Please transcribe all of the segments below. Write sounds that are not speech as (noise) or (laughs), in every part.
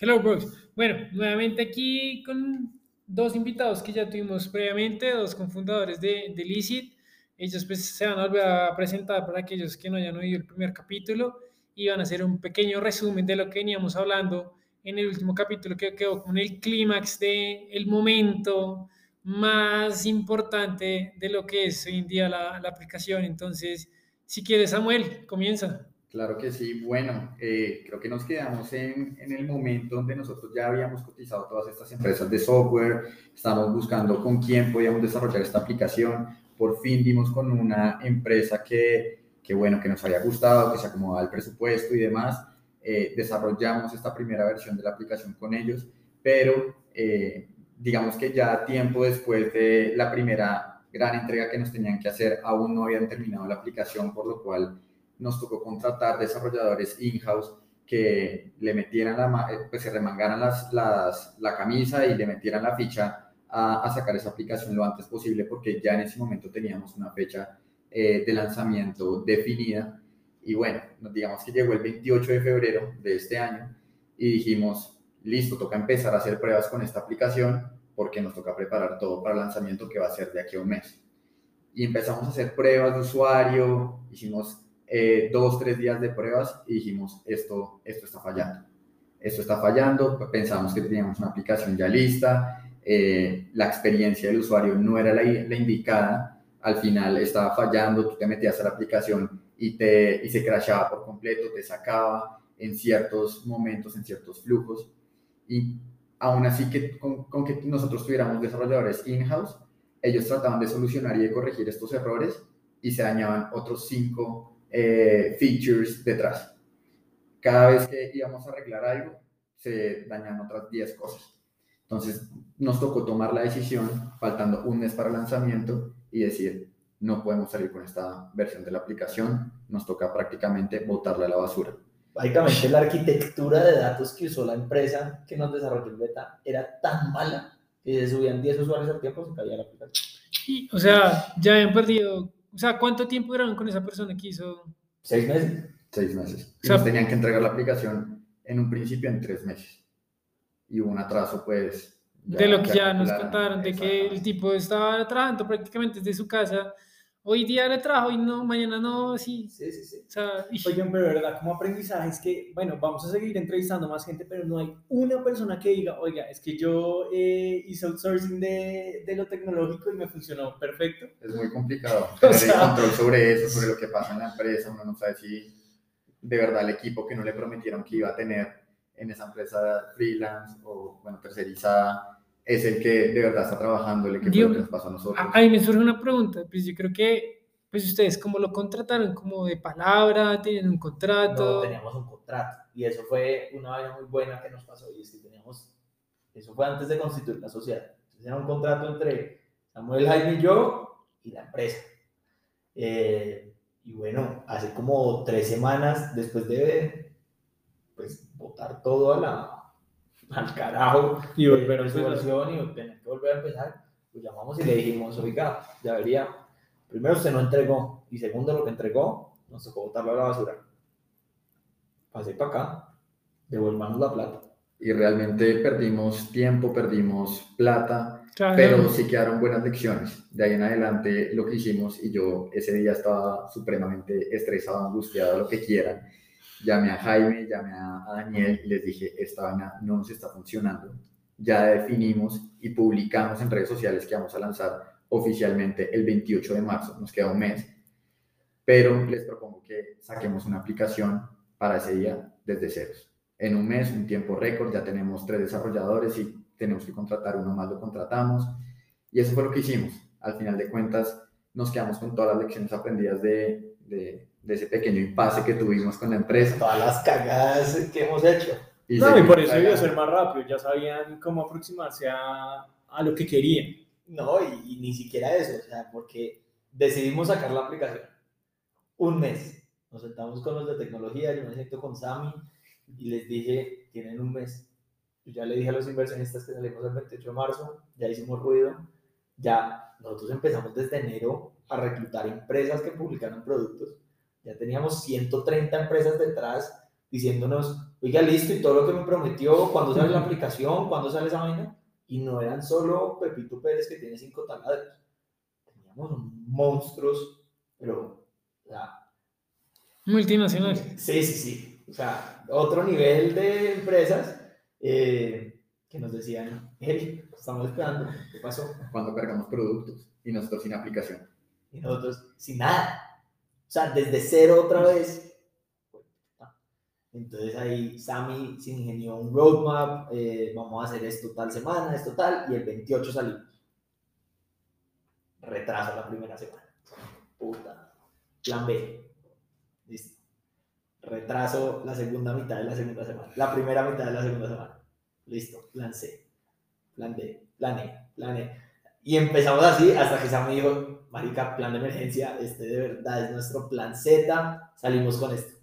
Hello, Brooks. Bueno, nuevamente aquí con dos invitados que ya tuvimos previamente, dos cofundadores de, de Licit. Ellos pues, se van a volver a presentar para aquellos que no hayan oído el primer capítulo y van a hacer un pequeño resumen de lo que veníamos hablando en el último capítulo que quedó con el clímax de el momento más importante de lo que es hoy en día la, la aplicación. Entonces, si quieres, Samuel, comienza. Claro que sí. Bueno, eh, creo que nos quedamos en, el momento donde nosotros ya habíamos cotizado todas estas empresas de software, estábamos buscando con quién podíamos desarrollar esta aplicación. Por fin dimos con una empresa que, que bueno, que nos había gustado, que se acomodaba el presupuesto y demás. Eh, desarrollamos esta primera versión de la aplicación con ellos, pero eh, digamos que ya tiempo después de la primera gran entrega que nos tenían que hacer, aún no habían terminado la aplicación, por lo cual nos tocó contratar desarrolladores in-house que le metieran la, eh, pues se remangaran las, las, la camisa y le metieran la ficha a, a, sacar esa aplicación lo antes posible porque ya en ese momento teníamos una fecha eh, de lanzamiento definida y bueno, digamos que llegó el 28 de febrero de este año y dijimos, listo, toca empezar a hacer pruebas con esta aplicación porque nos toca preparar todo para el lanzamiento que va a ser de aquí a un mes. Y empezamos a hacer pruebas de usuario, hicimos eh, dos, tres días de pruebas y dijimos, esto, esto está fallando. Esto está fallando, pensamos que teníamos una aplicación ya lista, eh, la experiencia del usuario no era la, la, indicada, al final estaba fallando, tú te metías a la aplicación y, te, y se crashaba por completo, te sacaba en ciertos momentos, en ciertos flujos, y aún así que con, con que nosotros tuviéramos desarrolladores in-house, ellos trataban de solucionar y de corregir estos errores y se dañaban otros cinco eh, features detrás. Cada vez que íbamos a arreglar algo, se dañan otras 10 cosas. Entonces nos tocó tomar la decisión, faltando un mes para el lanzamiento, y decir, no podemos salir con esta versión de la aplicación, nos toca prácticamente botarla a la basura. Básicamente la arquitectura de datos que usó la empresa que nos desarrolló el beta era tan mala que se subían 10 usuarios al tiempo y se caía la aplicación. Y, o sea, ya habían perdido o sea, ¿cuánto tiempo duraron con esa persona que hizo? Seis meses. Seis meses. Y o sea, nos tenían que entregar la aplicación en un principio en tres meses. Y hubo un atraso, pues. Ya, de lo que ya, ya nos contaron, de que el tipo estaba trabajando prácticamente desde su casa hoy día le trabajo y no, mañana no, así. Sí, sí, sí. O sea, Oigan, pero de verdad, como aprendizaje es que, bueno, vamos a seguir entrevistando más gente, pero no hay una persona que diga, oiga, es que yo eh, hice outsourcing de, de, lo tecnológico y me funcionó perfecto. Es muy complicado (laughs) tener o sea, control sobre eso, sobre lo que pasa en la empresa, uno no sabe si de verdad el equipo que no le prometieron que iba a tener en esa empresa freelance o, bueno, tercerizada, es el que de verdad está trabajando, el que, Dios, que nos pasó a nosotros. Ahí me surge una pregunta, pues yo creo que, pues ustedes, ¿cómo lo contrataron? ¿Como de palabra? ¿Tienen un contrato? No, teníamos un contrato, y eso fue una vaina muy buena que nos pasó, y es que teníamos, eso fue antes de constituir la sociedad, entonces era un contrato entre Samuel, Jaime y yo, y la empresa. Eh, y bueno, hace como tres semanas, después de, pues, votar todo a la al carajo y volver a situación y tener que volver a empezar, pues llamamos y le dijimos, oiga, ya vería, primero usted no entregó y segundo lo que entregó, nos tocó botarlo a la basura. Pasé para acá, devolvamos la plata. Y realmente perdimos tiempo, perdimos plata, claro. pero sí quedaron buenas lecciones. De ahí en adelante lo que hicimos, y yo ese día estaba supremamente estresado, angustiado, lo que quieran, llamé a Jaime, llamé a, Daniel y les dije, esta vaina no nos está funcionando. Ya definimos y publicamos en redes sociales que vamos a lanzar oficialmente el 28 de marzo, nos queda un mes, pero les propongo que saquemos una aplicación para ese día desde ceros. En un mes, un tiempo récord, ya tenemos tres desarrolladores y tenemos que contratar uno más, lo contratamos. Y eso fue lo que hicimos. Al final de cuentas, nos quedamos con todas las lecciones aprendidas de, de, de ese pequeño impasse que tuvimos con la empresa. Todas las cagadas que hemos hecho. Y no, y por eso iba a ser más rápido, ya sabían cómo aproximarse a, a lo que querían. No, y, y, ni siquiera eso, o sea, porque decidimos sacar la aplicación. Un mes. Nos sentamos con los de tecnología, yo me siento con Sami y les dije, tienen un mes. Yo ya le dije a los inversionistas que salimos el 28 de marzo, ya hicimos ruido, ya nosotros empezamos desde enero a reclutar empresas que publicaron productos. Ya teníamos 130 empresas detrás diciéndonos, oiga, listo, y todo lo que me prometió, cuándo sale la (laughs) aplicación, cuándo sale esa vaina, y no eran solo Pepito Pérez que tiene cinco taladros, teníamos monstruos, pero, o sea, Multinacional. Sí, sí, sí. O sea, otro nivel de empresas eh, que nos decían, hey, estamos esperando, ¿qué pasó? Cuando cargamos productos y nosotros sin aplicación. Y nosotros sin nada. O sea, desde cero otra vez. Entonces ahí Sammy se ingenió un roadmap, eh, vamos a hacer esto tal semana, esto tal, y el 28 salimos. Retraso la primera semana. Puta. Plan B. Listo. Retraso la segunda mitad de la segunda semana. La primera mitad de la segunda semana. Listo. Plan C. Plan D. Plan E. Plan E. Y empezamos así hasta que Sam me dijo, marica, plan de emergencia, este de verdad es nuestro plan Z, salimos con esto.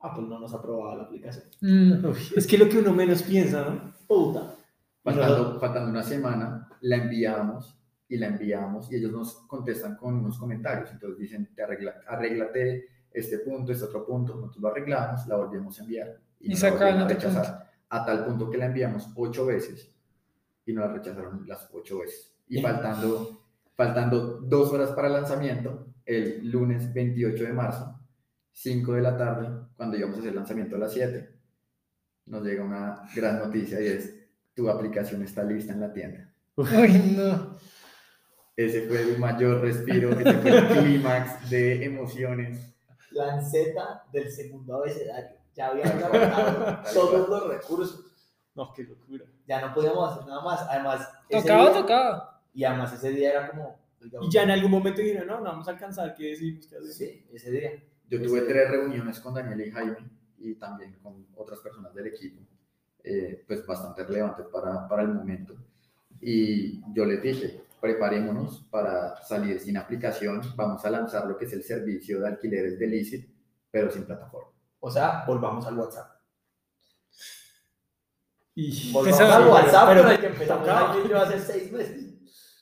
Apple no nos aprobaba la aplicación. Mm, (laughs) Uy, es que lo que uno menos piensa, ¿no? Puta. Y Faltando, faltando una semana, la enviamos y la enviamos y ellos nos contestan con unos comentarios. Entonces dicen, te arregla, arréglate este punto, este otro punto. Nosotros lo arreglamos, la volvemos a enviar. Y nos la sacaban volvieron a rechazar. A tal punto que la enviamos ocho veces y nos la rechazaron las ocho veces. Y faltando, faltando dos horas para el lanzamiento, el lunes 28 de marzo, 5 de la tarde, cuando íbamos a hacer el lanzamiento a las 7, nos llega una gran noticia y es, tu aplicación está lista en la tienda. Uy, no. Ese fue el mayor respiro, ese fue el clímax de emociones. Z del segundo abecedario. Ya habíamos agotado (laughs) todos los recursos. No, qué locura. Ya no podíamos hacer nada más. Además, Tocaba, día- tocaba. Y además ese día era como... Y ya en algún momento dijeron, no, no vamos a alcanzar, ¿qué decimos? ¿Qué hacemos? Sí, ese día. Yo tuve tres reuniones con Daniel y Jaime y también con otras personas del equipo, eh, pues bastante relevantes para, para el momento. Y yo les dije, preparémonos para salir sin aplicación, vamos a lanzar lo que es el servicio de alquileres de Licit, pero sin plataforma. O sea, volvamos al WhatsApp. Y Volvamos al WhatsApp, Pero- pero el que empezamos yo hace seis meses.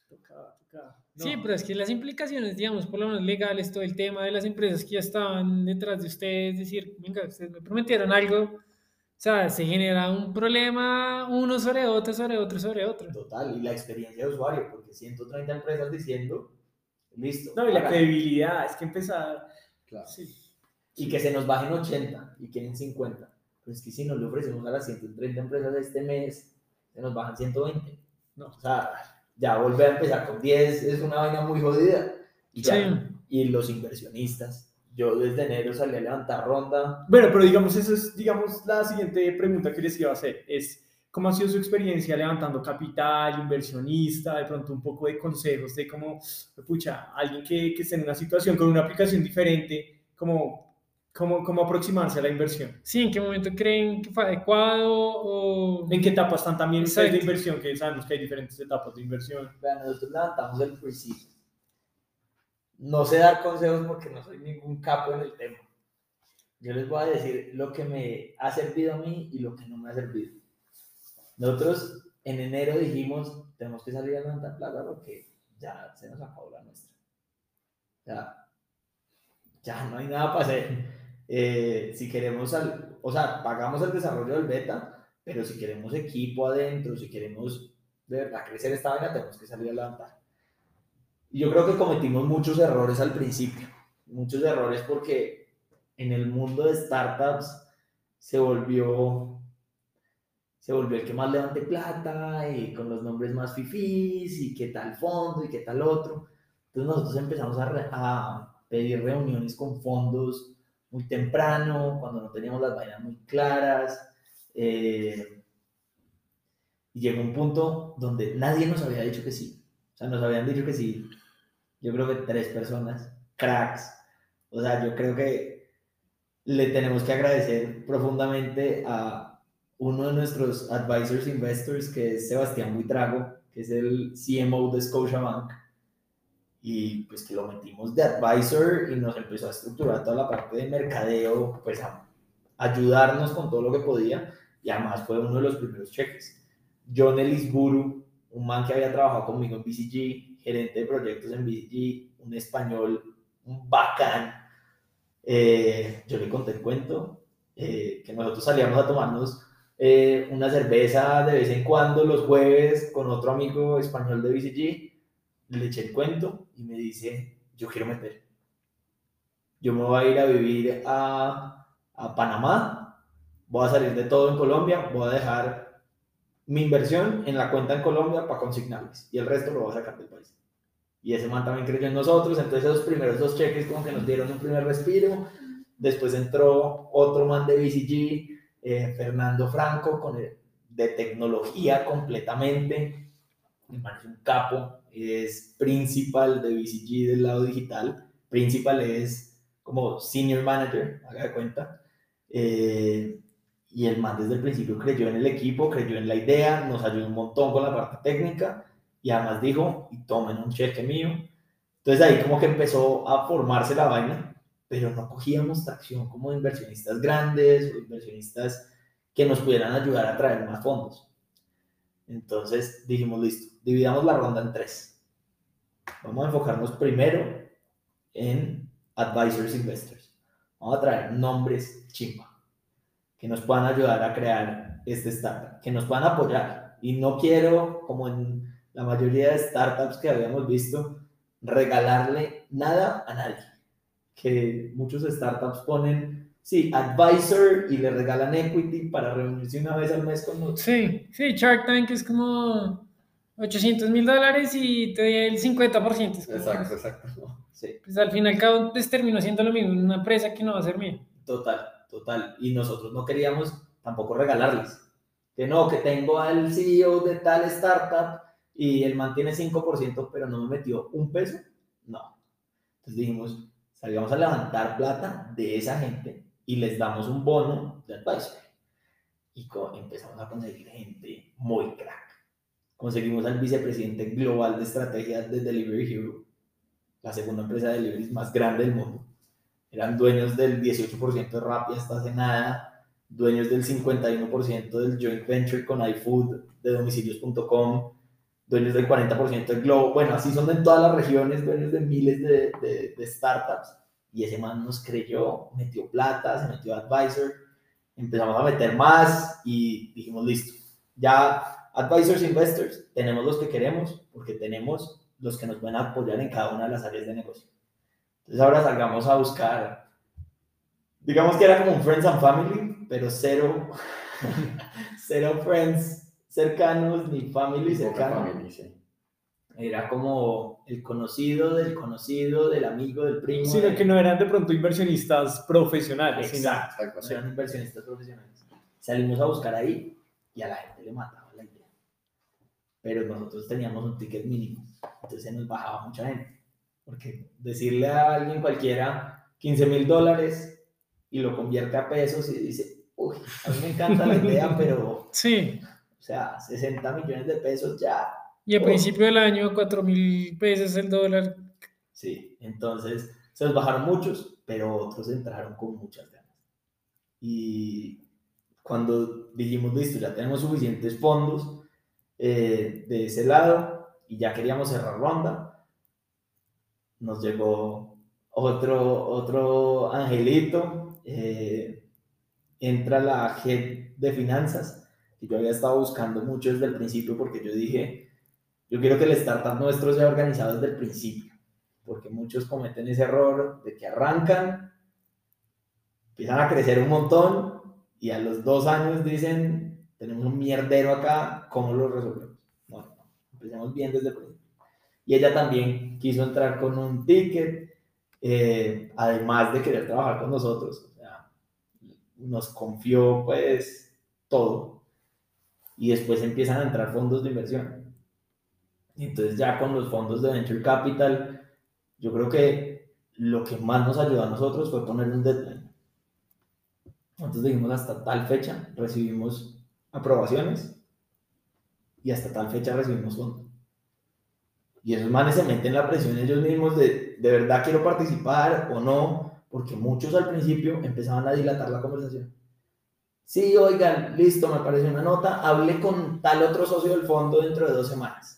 tocaba, tocaba. No. Sí, pero es que las implicaciones, digamos, por lo menos legales, todo el tema de las empresas que ya estaban detrás de ustedes, decir, venga, ustedes me prometieron algo, o sea, se genera un problema uno sobre otro, sobre otro, sobre otro. Total, y la experiencia de usuario, porque 130 empresas diciendo, listo. No, y la credibilidad, es que empezar. Claro. Sí. y que se nos bajen 80 y quieren 50. Pues que si nos le ofrecemos a las 130 empresas este mes, se nos bajan 120. No. O sea, ya volver a empezar con 10 es una vaina muy jodida. Y, ya- Sí. y los inversionistas. Yo desde enero salí a levantar ronda. Bueno, pero digamos, eso es, digamos, la siguiente pregunta que les iba a hacer. Es, ¿cómo ha sido su experiencia levantando capital, inversionista, de pronto un poco de consejos de cómo, pucha, alguien que, que esté en una situación con una aplicación diferente, cómo, cómo, cómo aproximarse a la inversión? Sí, ¿en qué momento creen que fue adecuado o...? ¿En qué etapas están también ustedes de inversión? Que sabemos que hay diferentes etapas de inversión. Vean, nosotros levantamos el pre-seed. No sé dar consejos porque no soy ningún capo en el tema. Yo les voy a decir lo que me ha servido a mí y lo que no me ha servido. Nosotros en enero dijimos, tenemos que salir a levantar plata porque ya se nos acabó la nuestra. Ya, ya no hay nada para hacer. Eh, si queremos, al- o sea, pagamos el desarrollo del beta, pero si queremos equipo adentro, si queremos de verdad crecer esta vaina, tenemos que salir a levantar. Y yo creo que cometimos muchos errores al principio. Muchos errores porque en el mundo de startups se volvió se volvió el que más levante plata y con los nombres más fifís y qué tal fondo y qué tal otro. Entonces nosotros empezamos a, re- a pedir reuniones con fondos muy temprano, cuando no teníamos las vainas muy claras. eh, y llegó un punto donde nadie nos había dicho que sí. O sea, nos habían dicho que sí. Yo creo que tres personas, cracks. O sea, yo creo que le tenemos que agradecer profundamente a uno de nuestros advisors investors, que es Sebastián Buitrago, que es el CMO de Scotiabank. Y pues que lo metimos de advisor y nos empezó a estructurar toda la parte de mercadeo, pues a ayudarnos con todo lo que podía. Y además fue uno de los primeros cheques. John Elisburu, un man que había trabajado conmigo en BCG, gerente de proyectos en BCG, un español, un bacán. Eh, yo le conté el cuento eh, que nosotros salíamos a tomarnos eh, una cerveza de vez en cuando los jueves con otro amigo español de BCG, le eché el cuento y me dice, yo quiero meter. Yo me voy a ir a vivir a, a Panamá, voy a salir de todo en Colombia, voy a dejar mi inversión en la cuenta en Colombia para consignarles y el resto lo voy a sacar del país. Y ese man también creyó en nosotros, entonces esos primeros dos cheques como que nos dieron un primer respiro. Después entró otro man de BCG, eh, Fernando Franco, con el, de tecnología completamente. El man es un capo, es principal de BCG del lado digital. Principal es como senior manager, haga de cuenta. Eh, y el man desde el principio creyó en el equipo, creyó en la idea, nos ayudó un montón con la parte técnica y además dijo, y tomen un cheque mío. Entonces ahí como que empezó a formarse la vaina, pero no cogíamos tracción como inversionistas grandes o inversionistas que nos pudieran ayudar a traer más fondos. Entonces dijimos, listo, dividamos la ronda en tres. Vamos a enfocarnos primero en advisors investors. Vamos a traer nombres chimba que nos puedan ayudar a crear este startup, que nos puedan apoyar. Y no quiero, como en la mayoría de startups que habíamos visto, regalarle nada a nadie. Que muchos startups ponen, sí, advisor y le regalan equity para reunirse una vez al mes con nosotros. Sí, sí, Shark Tank es como 800 mil dólares y te doy el 50%. Es como- Exacto, exacto. Sí, Pues al fin y al cabo, pues terminó siendo lo mismo, una empresa que no va a ser mía. total, total. Y nosotros no queríamos tampoco regalarles. Que no, que tengo al CEO de tal startup y él mantiene 5%, pero no me metió un peso. No. Entonces dijimos, salgamos a levantar plata de esa gente y les damos un bono de advisor. Y empezamos a conseguir gente muy crack. Conseguimos al vicepresidente global de estrategia de Delivery Hero, la segunda empresa de delivery más grande del mundo. Eran dueños del 18% de Rappi hasta hace nada, dueños del 51% del joint venture con iFood, de domicilios.com, dueños del 40% del Globo. Bueno, así son en todas las regiones, dueños de miles de, de- de startups. Y ese man nos creyó, metió plata, se metió advisor, empezamos a meter más y dijimos, listo, ya advisors, investors, tenemos los que queremos porque tenemos los que nos pueden apoyar en cada una de las áreas de negocio. Entonces ahora salgamos a buscar, digamos que era como un friends and family, pero cero, (laughs) cero friends cercanos ni family cercano. familia, sí. Era como el conocido del conocido, del amigo, del primo. Sino del- que no eran de pronto inversionistas profesionales. Exacto, Exacto, no sí. eran inversionistas profesionales. Salimos a buscar ahí y a la gente le mataba la idea. Pero nosotros teníamos un ticket mínimo, entonces se nos bajaba mucha gente. Porque decirle a alguien cualquiera 15 mil dólares y lo convierte a pesos y dice, uy, a mí me encanta la idea, pero, (laughs) Sí, o sea, 60 millones de pesos ya. Y a Oh. principio del año, 4 mil pesos el dólar. Sí, entonces se nos bajaron muchos, pero otros entraron con muchas ganas. Y cuando dijimos, listo, ya tenemos suficientes fondos eh, de ese lado y ya queríamos cerrar ronda, nos llegó otro, otro angelito, eh, entra la head de finanzas, que yo había estado buscando mucho desde el principio porque yo dije, yo quiero que el startup nuestro sea organizado desde el principio porque muchos cometen ese error de que arrancan, empiezan a crecer un montón y a los dos años dicen, tenemos un mierdero acá, ¿cómo lo resolvemos? No, no, empecemos bien desde el principio. Y ella también quiso entrar con un ticket, eh, además de querer trabajar con nosotros, o sea, nos confió pues todo. Y después empiezan a entrar fondos de inversión. Entonces ya con los fondos de Venture Capital, yo creo que lo que más nos ayudó a nosotros fue poner un deadline. Entonces dijimos hasta tal fecha recibimos aprobaciones y hasta tal fecha recibimos fondos. Y esos manes se meten la presión ellos mismos de de verdad quiero participar o no, porque muchos al principio empezaban a dilatar la conversación. Sí, oigan, listo, me parece una nota, hablé con tal otro socio del fondo dentro de dos semanas.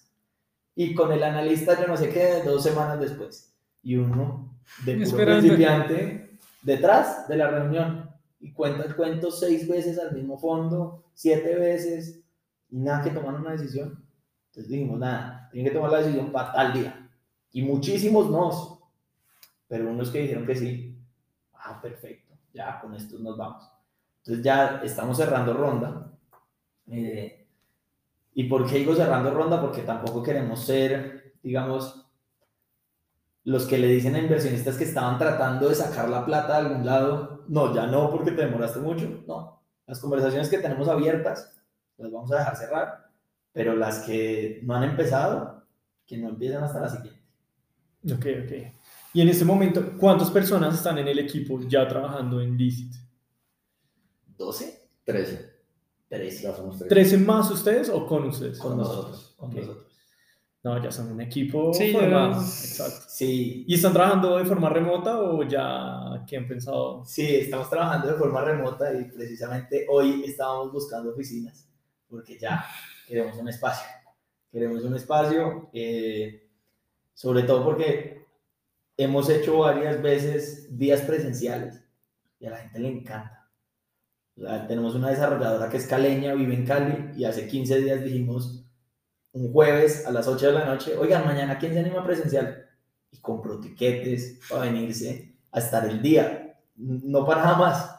Y con el analista yo no sé qué, dos semanas después. Y uno de puro Esperando. principiante detrás de la reunión. y cuenta el cuento seis veces al mismo fondo, siete veces, y nada que tomar una decisión. Entonces dijimos, nada, tienen que tomar la decisión para tal día. Y muchísimos no, pero unos que dijeron que sí, ah, perfecto, ya con estos nos vamos. Entonces ya estamos cerrando ronda. Eh, ¿Y por qué digo cerrando ronda? Porque tampoco queremos ser, digamos, los que le dicen a inversionistas que estaban tratando de sacar la plata de algún lado, no, ya no porque te demoraste mucho, no. Las conversaciones que tenemos abiertas las vamos a dejar cerrar, pero las que no han empezado, que no empiecen hasta la siguiente. Ok, ok. Y en este momento, ¿cuántas personas están en el equipo ya trabajando en Licit? ¿12? 13. 13. Ya somos 13. ¿13 más ustedes o con ustedes? Con nosotros. Ok. Con nosotros. No, ya son un equipo Sí, formado. Exacto. Sí, ¿Y están trabajando de forma remota o ya que han pensado? Sí, estamos trabajando de forma remota y precisamente hoy estábamos buscando oficinas porque ya queremos un espacio. Queremos un espacio, eh, sobre todo porque hemos hecho varias veces días presenciales y a la gente le encanta. O sea, tenemos una desarrolladora que es caleña, vive en Cali y hace 15 días dijimos un jueves a las 8 de la noche, oigan, mañana quién se anima presencial y compró tiquetes para venirse a estar el día, no para nada más.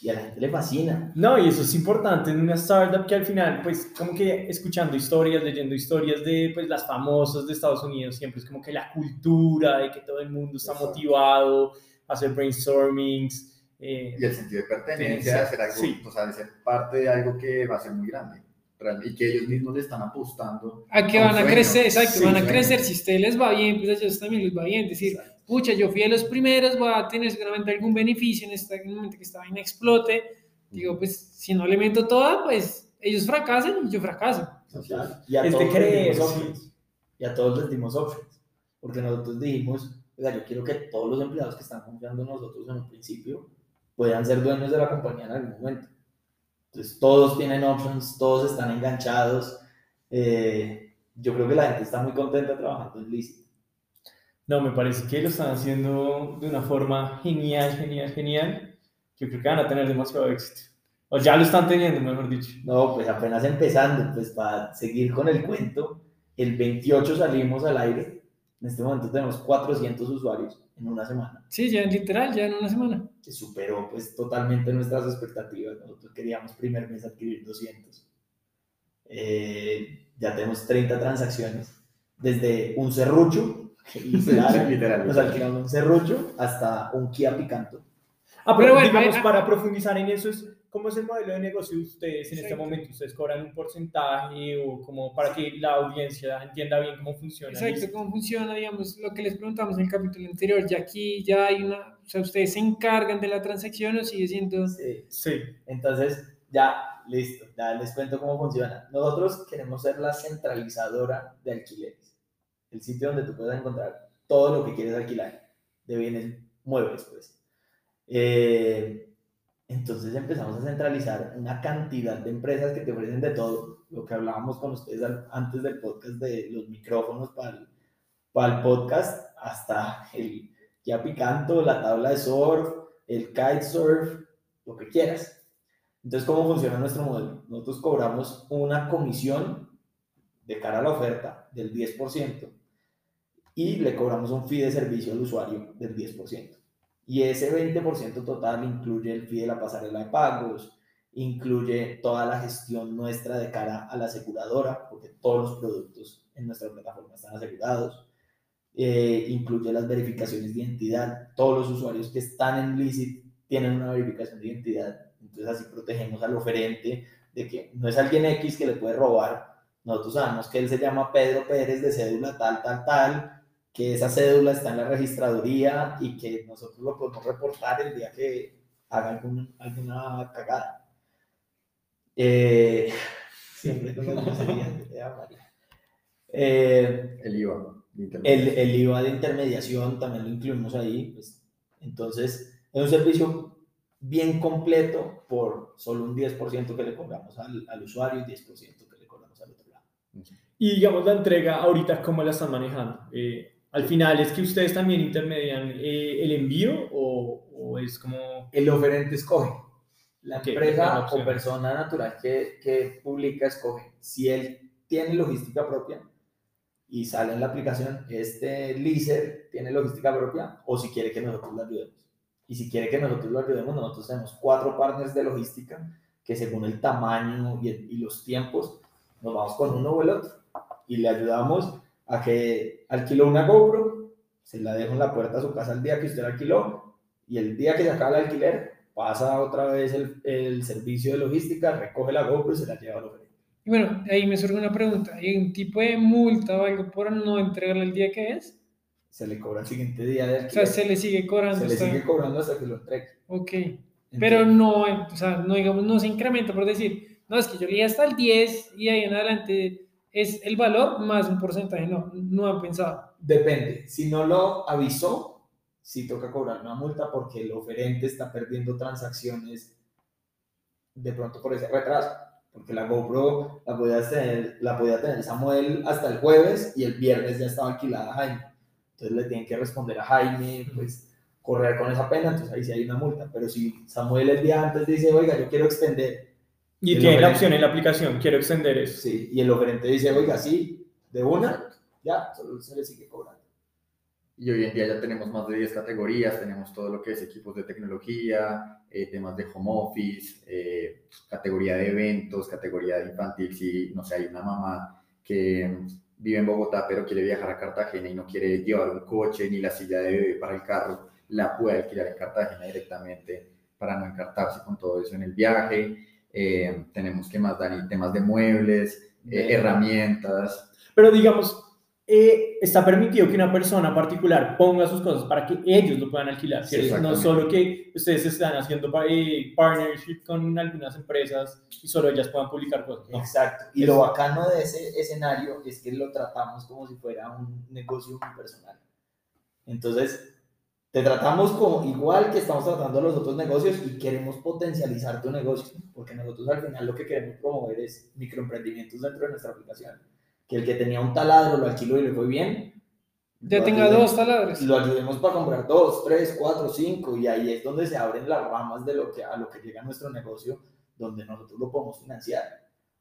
Y a la gente le fascina. No, y eso es importante en una startup que al final, pues como que escuchando historias, leyendo historias de pues las famosas de Estados Unidos, siempre es como que la cultura de que todo el mundo está motivado a hacer brainstormings. Eh, Y el sentido de pertenencia, de hacer algo, sí. o sea, de ser parte de algo que va a ser muy grande. Y que ellos mismos le están apostando. A que un van a crecer, exacto, Sí, van a sueño. crecer. Si a ustedes les va bien, pues a ellos también les va bien. Es decir, Exacto. pucha, yo fui a los primeros, voy a tener seguramente algún beneficio en este momento que esta vaina explote. Digo, pues si no le meto toda, pues ellos fracasan y yo fracaso. Y a Es de todos les creer, dimos sí. Y a todos les dimos options. Porque nosotros dijimos, oiga, yo quiero que todos los empleados que están confiando en nosotros en un principio puedan ser dueños de la compañía en algún momento. Entonces, todos tienen options, todos están enganchados. Eh, yo creo que la gente está muy contenta trabajando en Lizzy. No, me parece que lo están haciendo de una forma genial, genial, genial. Yo creo que van a tener demasiado éxito. O ya lo están teniendo, mejor dicho. No, pues apenas empezando, pues para seguir con el cuento, el 28 salimos al aire. En este momento tenemos 400 usuarios en una semana. Sí, ya literal, ya en una semana. que superó pues totalmente nuestras expectativas. Nosotros queríamos primer mes adquirir 200. Eh, ya tenemos 30 transacciones, desde un serrucho, que (laughs) literal, Literal. nos alquilamos un serrucho, hasta un Kia Picanto. Ah, Pero pero bueno, digamos, eh, para profundizar en eso, es ¿cómo es el modelo de negocio de ustedes en este momento? ¿Ustedes cobran un porcentaje o como para que la audiencia entienda bien cómo funciona? Exacto, cómo funciona, digamos, lo que les preguntamos en el capítulo anterior. Ya aquí ya hay una, o sea, ustedes se encargan de la transacción o sigue siendo... Sí. Sí. Entonces, ya, listo, ya les cuento cómo funciona. Nosotros queremos ser la centralizadora de alquileres, el sitio donde tú puedes encontrar todo lo que quieres alquilar, de bienes muebles, pues. Eh, entonces empezamos a centralizar una cantidad de empresas que te ofrecen de todo, lo que hablábamos con ustedes antes del podcast de los micrófonos para el, para el podcast, hasta el ya picanto, la tabla de surf, el kitesurf, lo que quieras. Entonces, ¿cómo funciona nuestro modelo? Nosotros cobramos una comisión de cara a la oferta del 10% y le cobramos un fee de servicio al usuario del 10%. Y ese 20% total incluye el fee de la pasarela de pagos, incluye toda la gestión nuestra de cara a la aseguradora, porque todos los productos en nuestra plataforma están asegurados. Eh, incluye las verificaciones de identidad. Todos los usuarios que están en Licit tienen una verificación de identidad. Entonces así protegemos al oferente de que no es alguien X que le puede robar. Nosotros sabemos que él se llama Pedro Pérez de cédula tal, tal, tal, que esa cédula está en la registraduría y que nosotros lo podemos reportar el día que haga algún- alguna cagada. Eh, (laughs) siempre con. Eh, El IVA. el, el IVA de intermediación también lo incluimos ahí. pues, entonces, es un servicio bien completo por solo un 10% que le cobramos al, al usuario y 10% que le cobramos al otro lado. Y digamos la entrega ahorita, ¿cómo la están manejando? Eh, al final, ¿es que ustedes también intermedian eh, el envío o, o es como... El oferente escoge. La empresa o persona natural que, que publica escoge si él tiene logística propia y sale en la aplicación, este leaser tiene logística propia o si quiere que nosotros lo ayudemos. Y si quiere que nosotros lo ayudemos, nosotros tenemos cuatro partners de logística que según el tamaño y, el- y los tiempos, nos vamos con uno o el otro y le ayudamos a que alquiló una GoPro, se la dejo en la puerta de su casa el día que usted la alquiló y el día que se acaba el alquiler pasa otra vez el, el servicio de logística, recoge la GoPro y se la lleva al oferente. Y bueno, ahí me surge una pregunta. ¿Hay un tipo de multa o algo por no entregarle el día que es? Se le cobra el siguiente día de O sea, alquiler. se le sigue cobrando. se le hasta- sigue cobrando hasta que lo entregue. Ok. Pero Entonces, no, eh, o sea, no digamos, no se incrementa por decir, no, es que yo leí hasta el 10 y ahí en adelante es el valor más un porcentaje. No, no han pensado. Depende. Si no lo avisó, sí toca cobrar una multa porque el oferente está perdiendo transacciones de pronto por ese retraso. Porque la GoPro la podía tener, la podía tener Samuel hasta el jueves y el viernes ya estaba alquilada a Jaime. Entonces le tienen que responder a Jaime, pues correr con esa pena, entonces ahí sí hay una multa. Pero si Samuel el día antes dice, oiga, yo quiero extender, Y tiene la opción en la aplicación, quiero extender eso. sí, y el oferente dice, oiga, sí, de una, ya, solo se le sigue cobrando. Y hoy en día ya tenemos más de 10 categorías, tenemos todo lo que es equipos de tecnología, eh, temas de home office, eh, categoría de eventos, categoría de infantil, si, no sé, hay una mamá que vive en Bogotá pero quiere viajar a Cartagena y no quiere llevar un coche ni la silla de bebé para el carro, la puede alquilar en Cartagena directamente para no encartarse con todo eso en el viaje. Eh, tenemos que más, Dani, temas de muebles, eh, herramientas, Pero digamos, eh, está permitido que una persona particular ponga sus cosas para que ellos lo puedan alquilar, Sí, no solo que ustedes están haciendo eh, partnership con algunas empresas y solo ellas puedan publicar cosas. No. Exacto. Y Es- lo bacano de ese escenario es que lo tratamos como si fuera un negocio unipersonal. Entonces, te tratamos como igual que estamos tratando a los otros negocios y queremos potencializar tu negocio, porque nosotros al final lo que queremos promover es microemprendimientos dentro de nuestra aplicación. Que el que tenía un taladro lo alquiló y le fue bien. Ya tenga ayudemos- dos taladros. Lo ayudemos para comprar dos, tres, cuatro, cinco, y ahí es donde se abren las ramas de lo que, a lo que llega nuestro negocio, donde nosotros lo podemos financiar.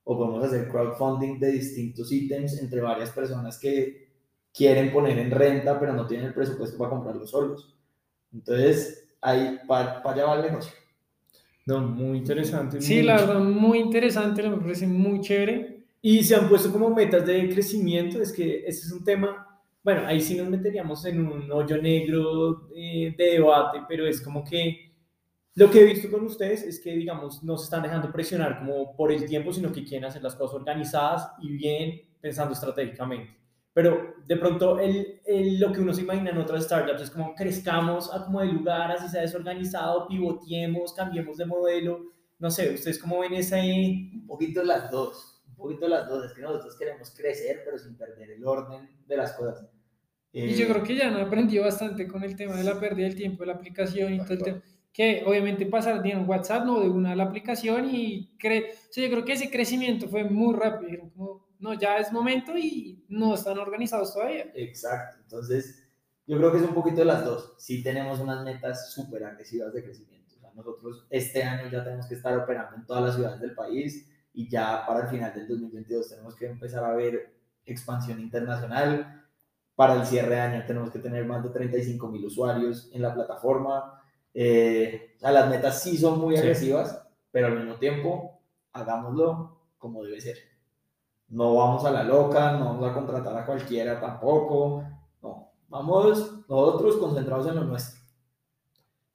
O podemos hacer crowdfunding de distintos ítems entre varias personas que quieren poner en renta, pero no tienen el presupuesto para comprarlos solos. Entonces, ahí para allá va el negocio. No, muy interesante. Sí, muy la verdad, muy interesante, me parece muy chévere. Y se han puesto como metas de crecimiento, es que ese es un tema, bueno, ahí sí nos meteríamos en un hoyo negro eh, de debate, pero es como que lo que he visto con ustedes es que, digamos, no se están dejando presionar como por el tiempo, sino que quieren hacer las cosas organizadas y bien pensando estratégicamente. Pero de pronto el, el- lo que uno se imagina en otras startups es como crezcamos a como de lugar, así sea desorganizado, pivoteemos, cambiemos de modelo. No sé, ¿ustedes cómo ven ese, Un poquito las dos, un poquito las dos. Es que nosotros queremos crecer, pero sin perder el orden de las cosas. Y yo Eh, creo que ya han aprendido bastante con el tema de la pérdida del tiempo de la aplicación y todo el tema. Que obviamente pasar de un WhatsApp, no de una a la aplicación y cre o sea, yo creo que ese crecimiento fue muy rápido. Como, no, ya es momento y no están organizados todavía. Exacto. Entonces, yo creo que es un poquito de las dos. Sí tenemos unas metas súper agresivas de crecimiento. O sea, nosotros este año ya tenemos que estar operando en todas las ciudades del país y ya para el final del 2022 tenemos que empezar a ver expansión internacional. Para el cierre de año tenemos que tener más de 35 mil usuarios en la plataforma. Eh, o sea, las metas sí son muy Sí. agresivas, pero al mismo tiempo hagámoslo como debe ser. No vamos a la loca, no vamos a contratar a cualquiera tampoco. No, vamos nosotros concentrados en lo nuestro.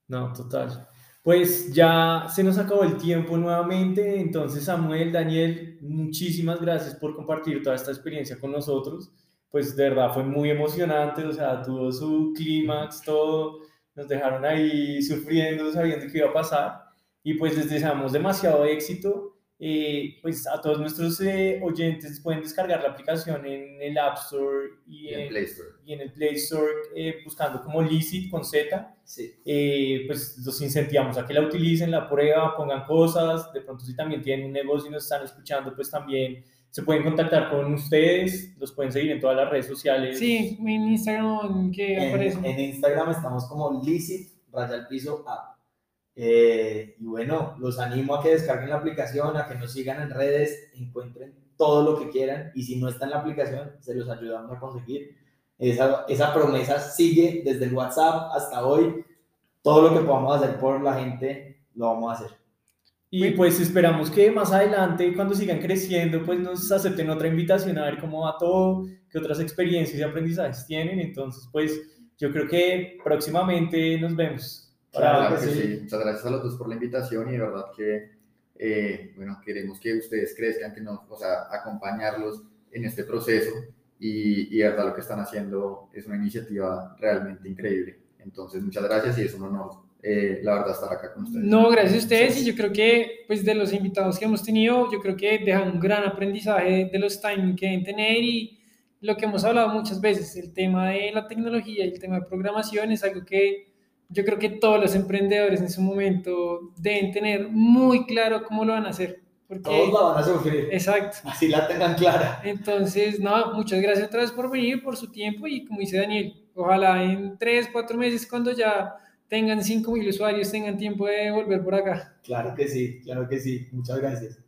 No, total. Pues ya se nos acabó el tiempo nuevamente, entonces Samuel, Daniel, muchísimas gracias por compartir toda esta experiencia con nosotros. Pues de verdad fue muy emocionante, o sea, tuvo su clímax, todo, nos dejaron ahí sufriendo, sabiendo qué iba a pasar. Y pues les deseamos demasiado éxito. Eh, pues a todos nuestros eh, oyentes pueden descargar la aplicación en el App Store y, y en Play Store. y en el Play Store eh, buscando como Licit con Z Sí. eh, pues los incentivamos a que la utilicen, la prueba, pongan cosas, de pronto si también tienen un negocio y nos están escuchando, pues también se pueden contactar con ustedes, los pueden seguir en todas las redes sociales. Sí, en Instagram que En, aparece. en Instagram estamos como licit raya al piso app. Eh, y bueno, los animo a que descarguen la aplicación, a que nos sigan en redes, encuentren todo lo que quieran y si no está en la aplicación, se los ayudamos a conseguir. Esa, esa promesa sigue desde el WhatsApp hasta hoy. Todo lo que podamos hacer por la gente, lo vamos a hacer. Y pues esperamos que más adelante, cuando sigan creciendo, pues nos acepten otra invitación a ver cómo va todo, qué otras experiencias y aprendizajes tienen. Entonces, pues yo creo que próximamente nos vemos. Claro, que sí. Muchas gracias a los dos por la invitación y de verdad que, eh, bueno, queremos que ustedes crezcan, que nos, o sea, acompañarlos en este proceso y, y de verdad lo que están haciendo es una iniciativa realmente increíble. Entonces, muchas gracias y es un honor eh, la verdad, estar acá con ustedes. No, gracias a ustedes y yo creo que, pues, de los invitados que hemos tenido, yo creo que dejan un gran aprendizaje de los timings que deben tener y lo que hemos hablado muchas veces, el tema de la tecnología y el tema de programación es algo que yo creo que todos los emprendedores en su momento deben tener muy claro cómo lo van a hacer. Porque, todos la van a sufrir. Exacto. Así la tengan clara. Entonces, no, muchas gracias otra vez por venir, por su tiempo y como dice Daniel, ojalá en tres, cuatro meses cuando ya tengan 5.000 usuarios, tengan tiempo de volver por acá. Claro que sí, claro que sí. Muchas gracias.